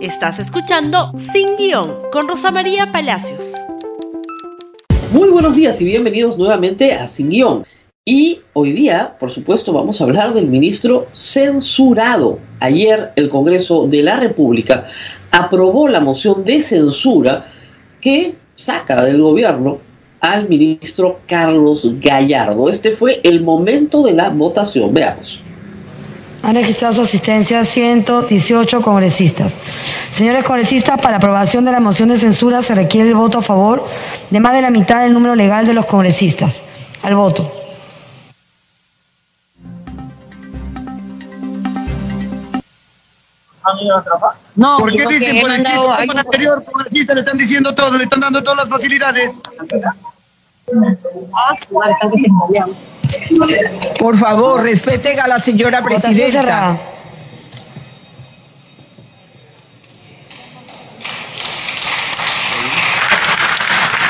Estás escuchando Sin Guión con Rosa María Palacios. Muy buenos días y bienvenidos nuevamente a Sin Guión. Y hoy día, por supuesto, vamos a hablar del ministro censurado. Ayer el Congreso de la República aprobó la moción de censura que saca del gobierno al ministro Carlos Gallardo. Este fue el momento de la votación. Veamos. Han registrado su asistencia 118 congresistas. Señores congresistas, para aprobación de la moción de censura se requiere el voto a favor de más de la mitad del número legal de los congresistas. Al voto. No, ¿Por qué dicen por el anterior congresista le están diciendo todo, le están dando todas las facilidades? Ah, por favor, respeten a la señora presidenta.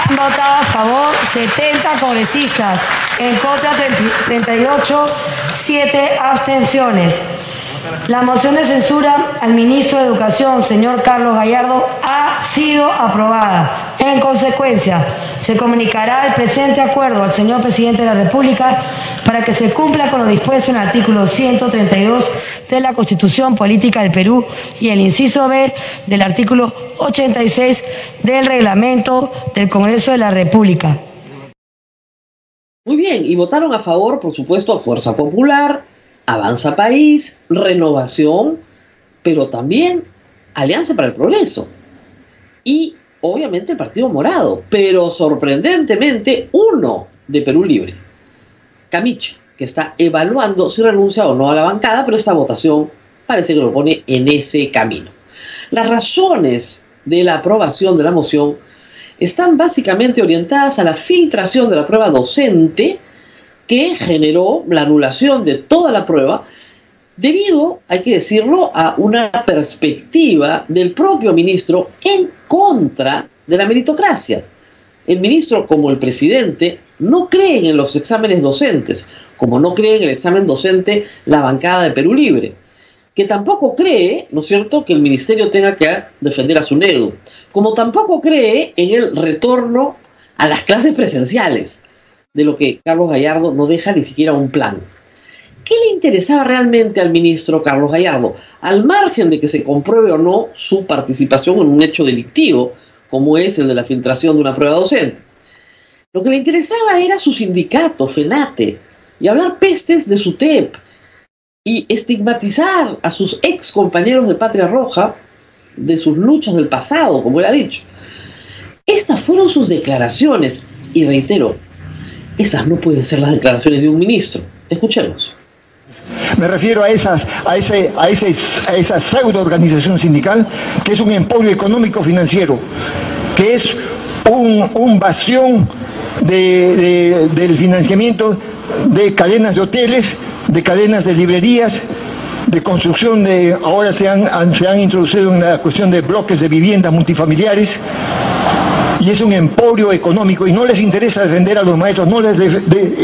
Han votado a favor 70 congresistas, en contra 38, 7 abstenciones. La moción de censura al ministro de Educación, señor Carlos Gallardo, ha sido aprobada. En consecuencia, se comunicará el presente acuerdo al señor presidente de la República para que se cumpla con lo dispuesto en el artículo 132 de la Constitución Política del Perú y el inciso B del artículo 86 del reglamento del Congreso de la República. Muy bien, y votaron a favor, por supuesto, Fuerza Popular, Avanza País, Renovación, pero también Alianza para el Progreso. Y obviamente el Partido Morado, pero sorprendentemente uno de Perú Libre, Camiche, que está evaluando si renuncia o no a la bancada, pero esta votación parece que lo pone en ese camino. Las razones de la aprobación de la moción están básicamente orientadas a la filtración de la prueba docente que generó la anulación de toda la prueba debido, hay que decirlo, a una perspectiva del propio ministro en contra de la meritocracia. El ministro, como el presidente, no creen en los exámenes docentes, como no cree en el examen docente la bancada de Perú Libre, que tampoco cree, ¿no es cierto?, que el ministerio tenga que defender a su NEDU, como tampoco cree en el retorno a las clases presenciales, de lo que Carlos Gallardo no deja ni siquiera un plan. ¿Qué le interesaba realmente al ministro Carlos Gallardo? Al margen de que se compruebe o no su participación en un hecho delictivo, como es el de la filtración de una prueba docente. Lo que le interesaba era su sindicato, FENATE, y hablar pestes de su TEP, y estigmatizar a sus ex compañeros de Patria Roja de sus luchas del pasado, como él ha dicho. Estas fueron sus declaraciones, y reitero, esas no pueden ser las declaraciones de un ministro. Escuchemos. Me refiero a, esas, a, ese, a, ese, a esa pseudo organización sindical que es un emporio económico financiero, que es un, un bastión del financiamiento de cadenas de hoteles, de cadenas de librerías, de construcción de, ahora se han, se han introducido en la cuestión de bloques de viviendas multifamiliares, y es un emporio económico y no les interesa defender a los maestros, no les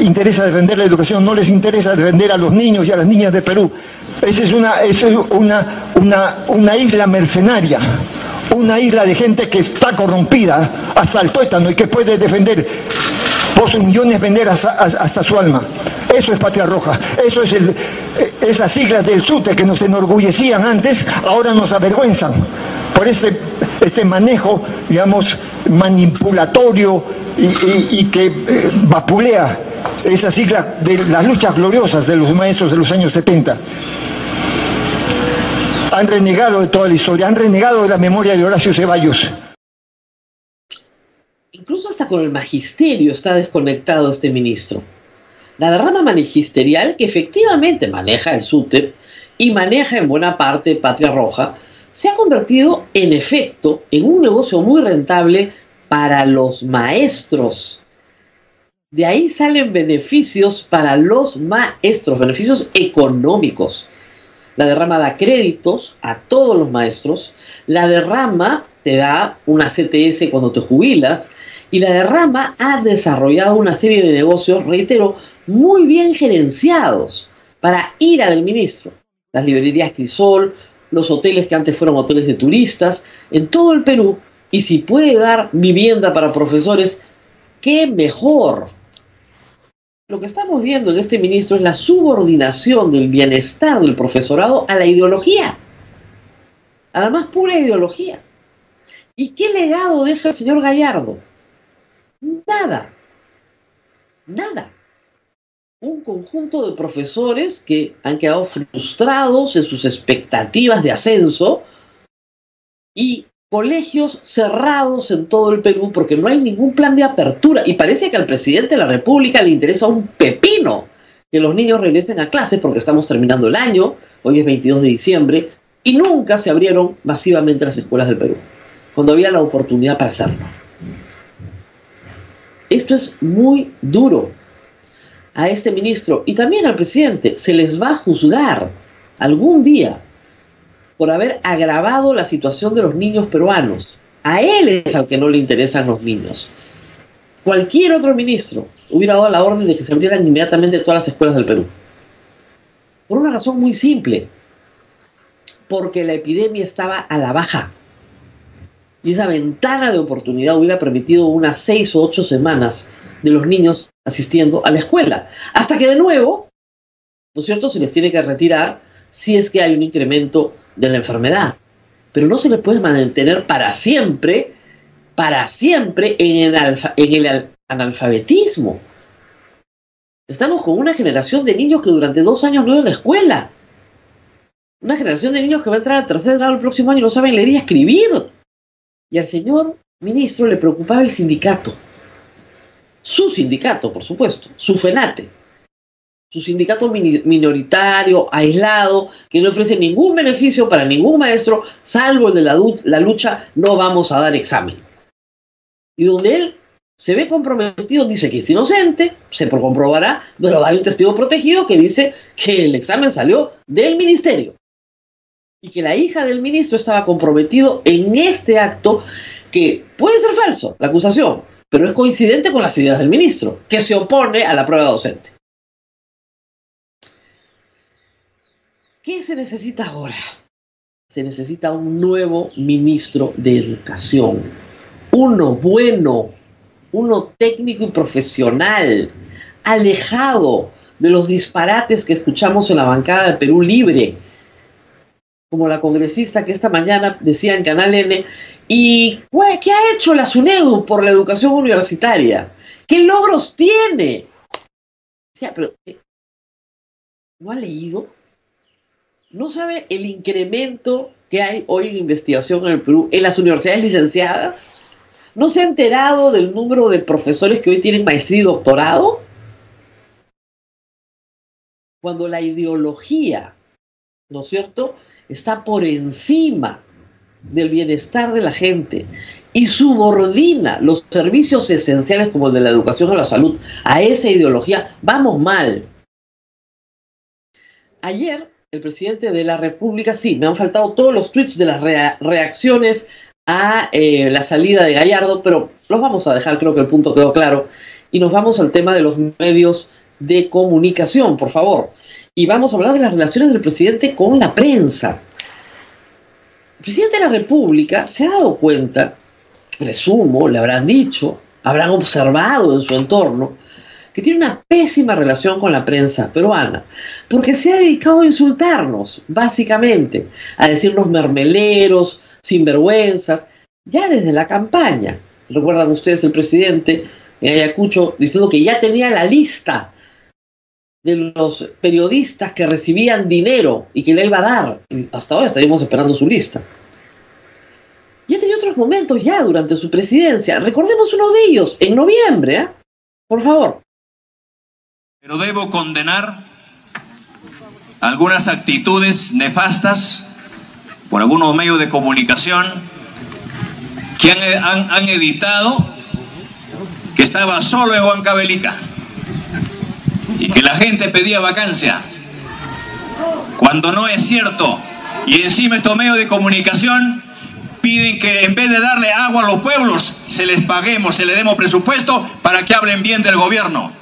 interesa defender la educación, no les interesa defender a los niños y a las niñas de Perú. Esa es una, isla mercenaria, una isla de gente que está corrompida hasta el tuétano y que puede defender por sus millones vender hasta, su alma. Eso es Patria Roja, eso es el, esas siglas del SUTE que nos enorgullecían antes, ahora nos avergüenzan por este, este manejo, digamos, manipulatorio y, que eh, vapulea esa sigla de las luchas gloriosas de los maestros de los años 70. Han renegado de toda la historia, han renegado de la memoria de Horacio Ceballos. Incluso hasta con el magisterio está desconectado este ministro. La derrama magisterial que efectivamente maneja el SUTEP y maneja en buena parte Patria Roja, se ha convertido en efecto en un negocio muy rentable para los maestros. De ahí salen beneficios para los maestros, beneficios económicos. La derrama da créditos a todos los maestros. La derrama te da una CTS cuando te jubilas. Y la derrama ha desarrollado una serie de negocios, reitero, muy bien gerenciados para ira del ministro. Las librerías Crisol, los hoteles que antes fueron hoteles de turistas, en todo el Perú, y si puede dar vivienda para profesores, qué mejor. Lo que estamos viendo en este ministro es la subordinación del bienestar del profesorado a la ideología, a la más pura ideología. ¿Y qué legado deja el señor Gallardo? Nada, nada. Un conjunto de profesores que han quedado frustrados en sus expectativas de ascenso y colegios cerrados en todo el Perú porque no hay ningún plan de apertura. Y parece que al presidente de la República le interesa un pepino que los niños regresen a clases porque estamos terminando el año, hoy es 22 de diciembre, y nunca se abrieron masivamente las escuelas del Perú, cuando había la oportunidad para hacerlo. Esto es muy duro. A este ministro y también al presidente se les va a juzgar algún día por haber agravado la situación de los niños peruanos. A él es al que no le interesan los niños. Cualquier otro ministro hubiera dado la orden de que se abrieran inmediatamente todas las escuelas del Perú. Por una razón muy simple. Porque la epidemia estaba a la baja. Y esa ventana de oportunidad hubiera permitido unas seis o ocho semanas de los niños asistiendo a la escuela. Hasta que de nuevo, ¿no es cierto?, se les tiene que retirar si es que hay un incremento de la enfermedad. Pero no se le puede mantener para siempre, para siempre en el, en analfabetismo. Estamos con una generación de niños que durante dos años no a la escuela. Una generación de niños que va a entrar al tercer grado el próximo año y no saben leer y escribir. Y al señor ministro le preocupaba el sindicato. Su sindicato, por supuesto, su FENATE. Su sindicato minoritario, aislado, que no ofrece ningún beneficio para ningún maestro, salvo el de la, lucha, no vamos a dar examen. Y donde él se ve comprometido, dice que es inocente, se comprobará, pero hay un testigo protegido que dice que el examen salió del ministerio y que la hija del ministro estaba comprometido en este acto que puede ser falso, la acusación, pero es coincidente con las ideas del ministro, que se opone a la prueba docente. ¿Qué se necesita ahora? Se necesita un nuevo ministro de educación, uno bueno, uno técnico y profesional, alejado de los disparates que escuchamos en la bancada de Perú Libre, como la congresista que esta mañana decía en Canal N, ¿y qué ha hecho la SUNEDU por la educación universitaria? ¿Qué logros tiene? O sea, pero eh, ¿no ha leído? ¿No sabe el incremento que hay hoy en investigación en el Perú en las universidades licenciadas? ¿No se ha enterado del número de profesores que hoy tienen maestría y doctorado? Cuando la ideología, ¿no es cierto?, está por encima del bienestar de la gente y subordina los servicios esenciales como el de la educación o la salud a esa ideología, vamos mal. Ayer, el presidente de la República, sí, me han faltado todos los tweets de las reacciones a eh, la salida de Gallardo, pero los vamos a dejar, creo que el punto quedó claro. Y nos vamos al tema de los medios de comunicación, por favor y vamos a hablar de las relaciones del presidente con la prensa. Presidente de la República se ha dado cuenta, presumo, le habrán dicho, habrán observado en su entorno, que tiene una pésima relación con la prensa peruana, porque se ha dedicado a insultarnos, básicamente, a decirnos mermeleros, sinvergüenzas, ya desde la campaña. Recuerdan ustedes el presidente en Ayacucho diciendo que ya tenía la lista de los periodistas que recibían dinero y que le iba a dar. hasta ahora estaríamos esperando su lista. Y ha tenido otros momentos ya durante su presidencia. Recordemos uno de ellos, en noviembre, ¿eh? Por favor. Pero debo condenar algunas actitudes nefastas por algunos medios de comunicación que han, han editado que estaba solo en Huancavelica y que la gente pedía vacancia, cuando no es cierto. Y encima estos medios de comunicación piden que en vez de darle agua a los pueblos, se les paguemos, se les demos presupuesto para que hablen bien del gobierno.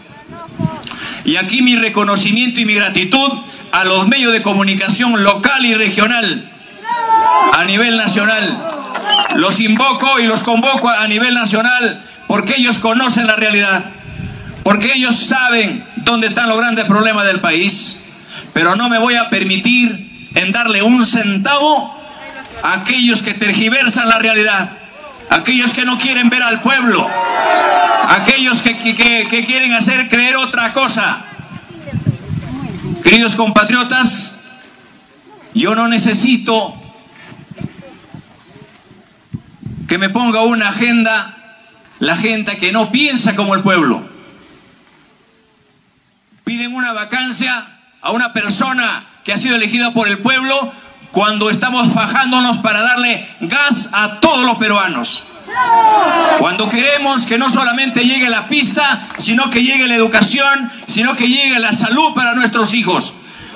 Y aquí mi reconocimiento y mi gratitud a los medios de comunicación local y regional a nivel nacional. Los invoco y los convoco a nivel nacional porque ellos conocen la realidad, porque ellos saben dónde están los grandes problemas del país, pero no me voy a permitir en darle un centavo a aquellos que tergiversan la realidad, aquellos que no quieren ver al pueblo, aquellos que, que quieren hacer creer otra cosa. Queridos compatriotas, yo no necesito que me ponga una agenda la gente que no piensa como el pueblo. Piden una vacancia a una persona que ha sido elegida por el pueblo cuando estamos fajándonos para darle gas a todos los peruanos. Cuando queremos que no solamente llegue la pista, sino que llegue la educación, sino que llegue la salud para nuestros hijos.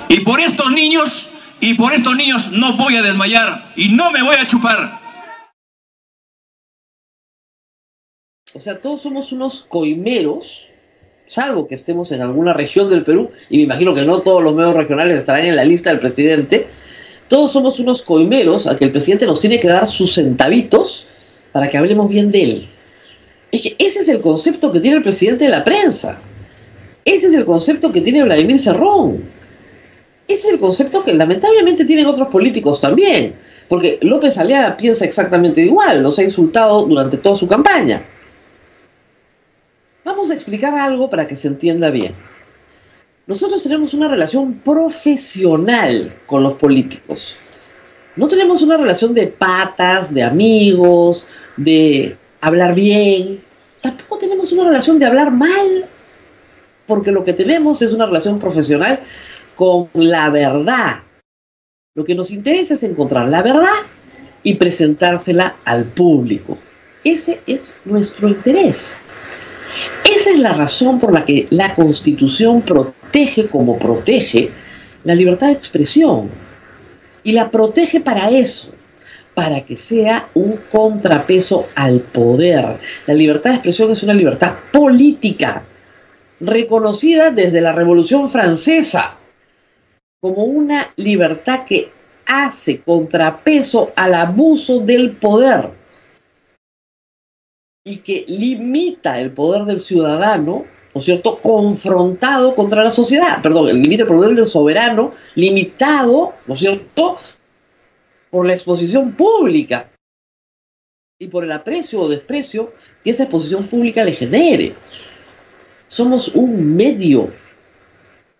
Y por estos niños, y por estos niños no voy a desmayar y no me voy a chupar. O sea, todos somos unos coimeros, salvo que estemos en alguna región del Perú, y me imagino que no todos los medios regionales estarán en la lista del presidente. Todos somos unos coimeros a que el presidente nos tiene que dar sus centavitos para que hablemos bien de él. Es que ese es el concepto que tiene el presidente de la prensa. Ese es el concepto que tiene Vladimir Cerrón. Ese es el concepto que lamentablemente tienen otros políticos también. Porque López Aliaga piensa exactamente igual, los ha insultado durante toda su campaña. Vamos a explicar algo para que se entienda bien. Nosotros tenemos una relación profesional con los políticos. No tenemos una relación de patas, de amigos, de hablar bien. Tampoco tenemos una relación de hablar mal, porque lo que tenemos es una relación profesional con la verdad. Lo que nos interesa es encontrar la verdad y presentársela al público. Ese es nuestro interés. Esa es la razón por la que la Constitución protege como protege la libertad de expresión. Y la protege para eso, para que sea un contrapeso al poder. La libertad de expresión es una libertad política, reconocida desde la Revolución Francesa como una libertad que hace contrapeso al abuso del poder y que limita el poder del ciudadano, ¿no es cierto?, confrontado contra la sociedad, perdón, limita el poder del soberano, limitado, ¿no es cierto?, por la exposición pública y por el aprecio o desprecio que esa exposición pública le genere. Somos un medio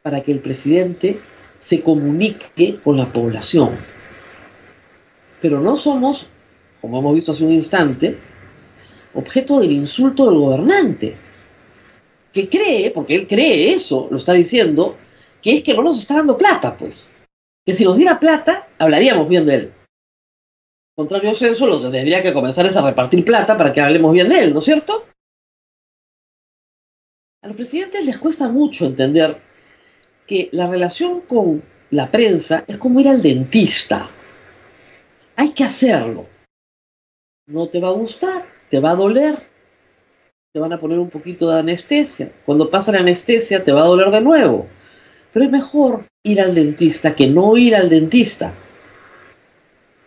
para que el presidente se comunique con la población. Pero no somos, como hemos visto hace un instante, objeto del insulto del gobernante, que cree, porque él cree eso, lo está diciendo, que es que no nos está dando plata, pues. Que si nos diera plata, hablaríamos bien de él. Contrario a eso, lo que tendría que comenzar es a repartir plata para que hablemos bien de él, ¿no es cierto? A los presidentes les cuesta mucho entender que la relación con la prensa es como ir al dentista. Hay que hacerlo. No te va a gustar, te va a doler, te van a poner un poquito de anestesia. Cuando pasa la anestesia te va a doler de nuevo. Pero es mejor ir al dentista que no ir al dentista,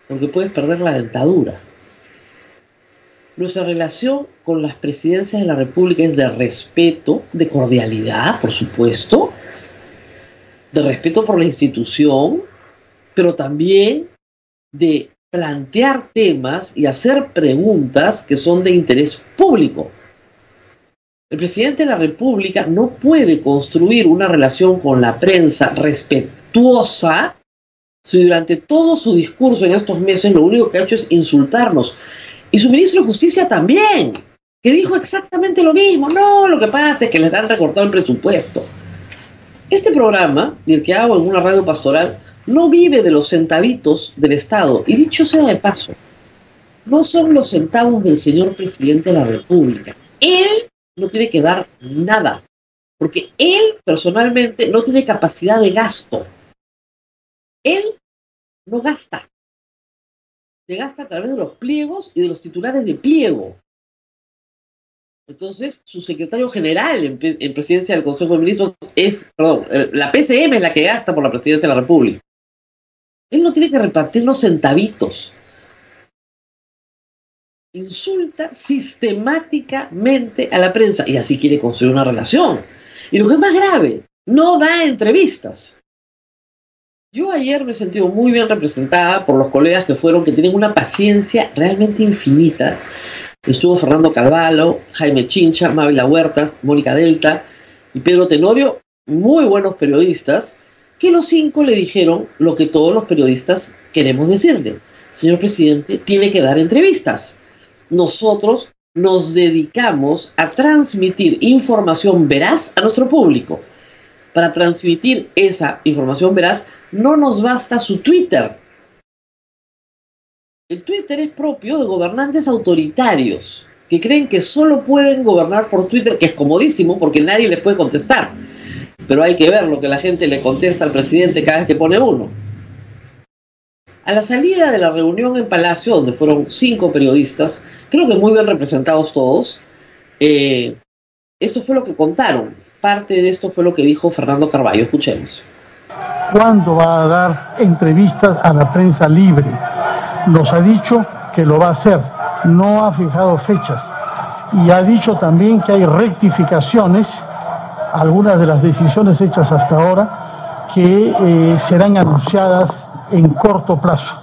porque puedes perder la dentadura. Nuestra relación con las presidencias de la República es de respeto, de cordialidad, por supuesto, de respeto por la institución, pero también de plantear temas y hacer preguntas que son de interés público. El presidente de la República no puede construir una relación con la prensa respetuosa si durante todo su discurso en estos meses lo único que ha hecho es insultarnos. Y su ministro de Justicia también, que dijo exactamente lo mismo. No, lo que pasa es que les han recortado el presupuesto. Este programa, el que hago en una radio pastoral, no vive de los centavitos del Estado. Y dicho sea de paso, no son los centavos del señor presidente de la República. Él no tiene que dar nada, porque él personalmente no tiene capacidad de gasto. Él no gasta. Se gasta a través de los pliegos y de los titulares de pliego. Entonces, su secretario general en, en, presidencia del Consejo de Ministros es, perdón, la PCM es la que gasta por la presidencia de la República. Él no tiene que repartir los centavitos. Insulta sistemáticamente a la prensa y así quiere construir una relación. Y lo que es más grave, no da entrevistas. Yo ayer me he sentido muy bien representada por los colegas que fueron, que tienen una paciencia realmente infinita. Estuvo Fernando Carvalho, Jaime Chincha, Mávila Huertas, Mónica Delta y Pedro Tenorio, muy buenos periodistas, que los cinco le dijeron lo que todos los periodistas queremos decirle. Señor presidente, tiene que dar entrevistas. Nosotros nos dedicamos a transmitir información veraz a nuestro público. Para transmitir esa información veraz no nos basta su Twitter. El Twitter es propio de gobernantes autoritarios que creen que solo pueden gobernar por Twitter, que es comodísimo porque nadie les puede contestar pero hay que ver lo que la gente le contesta al presidente cada vez que pone uno. A la salida de la reunión en Palacio, donde fueron cinco periodistas, creo que muy bien representados todos, eh, esto fue lo que contaron. Parte de esto fue lo que dijo Fernando Carballo. Escuchemos. ¿Cuándo va a dar entrevistas a la prensa libre? Nos ha dicho que lo va a hacer, no ha fijado fechas y ha dicho también que hay rectificaciones algunas de las decisiones hechas hasta ahora que eh, serán anunciadas en corto plazo.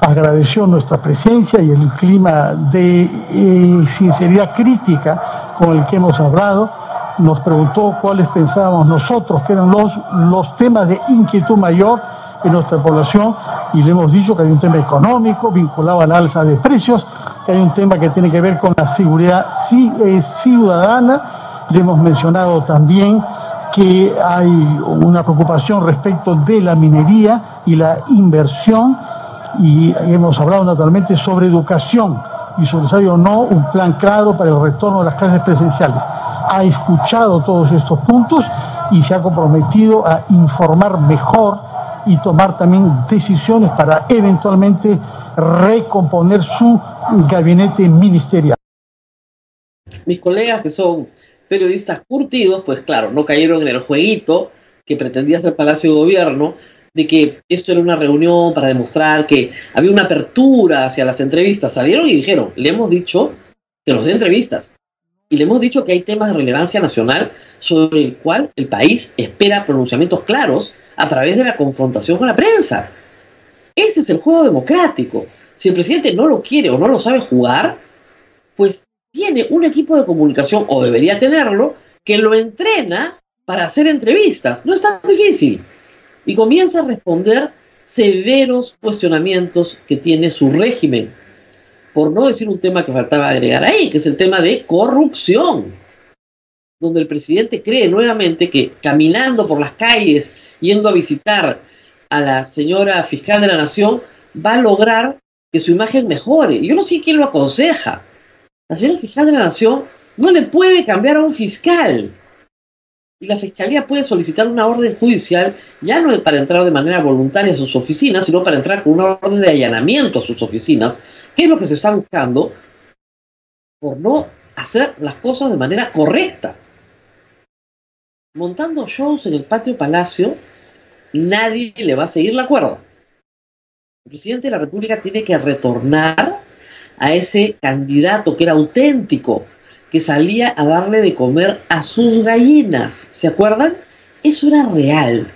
Agradeció nuestra presencia y el clima de eh, sinceridad crítica con el que hemos hablado. Nos preguntó cuáles pensábamos nosotros que eran los, los temas de inquietud mayor en nuestra población y le hemos dicho que hay un tema económico vinculado al alza de precios, que hay un tema que tiene que ver con la seguridad eh, ciudadana le hemos mencionado también que hay una preocupación respecto de la minería y la inversión y hemos hablado naturalmente sobre educación y sobre o no un plan claro para el retorno de las clases presenciales. Ha escuchado todos estos puntos y se ha comprometido a informar mejor y tomar también decisiones para eventualmente recomponer su gabinete ministerial. Mis colegas que son periodistas curtidos, pues claro, no cayeron en el jueguito que pretendía ser Palacio de Gobierno, de que esto era una reunión para demostrar que había una apertura hacia las entrevistas. Salieron y dijeron, le hemos dicho que nos dé entrevistas. Y le hemos dicho que hay temas de relevancia nacional sobre el cual el país espera pronunciamientos claros a través de la confrontación con la prensa. Ese es el juego democrático. Si el presidente no lo quiere o no lo sabe jugar, pues tiene un equipo de comunicación, o debería tenerlo, que lo entrena para hacer entrevistas. No es tan difícil. Y comienza a responder severos cuestionamientos que tiene su régimen. Por no decir un tema que faltaba agregar ahí, que es el tema de corrupción. Donde el presidente cree nuevamente que caminando por las calles, yendo a visitar a la señora fiscal de la nación, va a lograr que su imagen mejore. Yo no sé quién lo aconseja la señora fiscal de la Nación no le puede cambiar a un fiscal. Y la fiscalía puede solicitar una orden judicial, ya no para entrar de manera voluntaria a sus oficinas, sino para entrar con una orden de allanamiento a sus oficinas, que es lo que se está buscando por no hacer las cosas de manera correcta. Montando shows en el patio Palacio, nadie le va a seguir la cuerda. El presidente de la República tiene que retornar a ese candidato que era auténtico, que salía a darle de comer a sus gallinas. ¿Se acuerdan? Eso era real,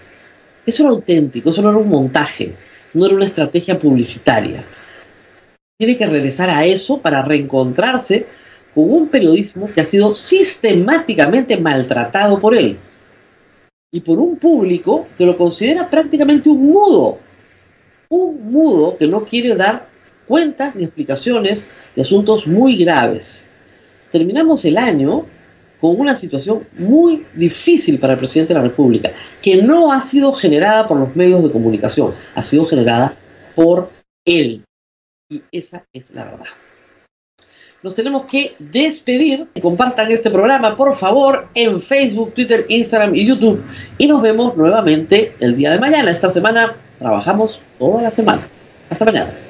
eso era auténtico, eso no era un montaje, no era una estrategia publicitaria. Tiene que regresar a eso para reencontrarse con un periodismo que ha sido sistemáticamente maltratado por él y por un público que lo considera prácticamente un mudo, un mudo que no quiere dar cuentas ni explicaciones de asuntos muy graves. Terminamos el año con una situación muy difícil para el presidente de la República, que no ha sido generada por los medios de comunicación, ha sido generada por él. Y esa es la verdad. Nos tenemos que despedir. Compartan este programa, por favor, en Facebook, Twitter, Instagram y YouTube. Y nos vemos nuevamente el día de mañana. Esta semana trabajamos toda la semana. Hasta mañana.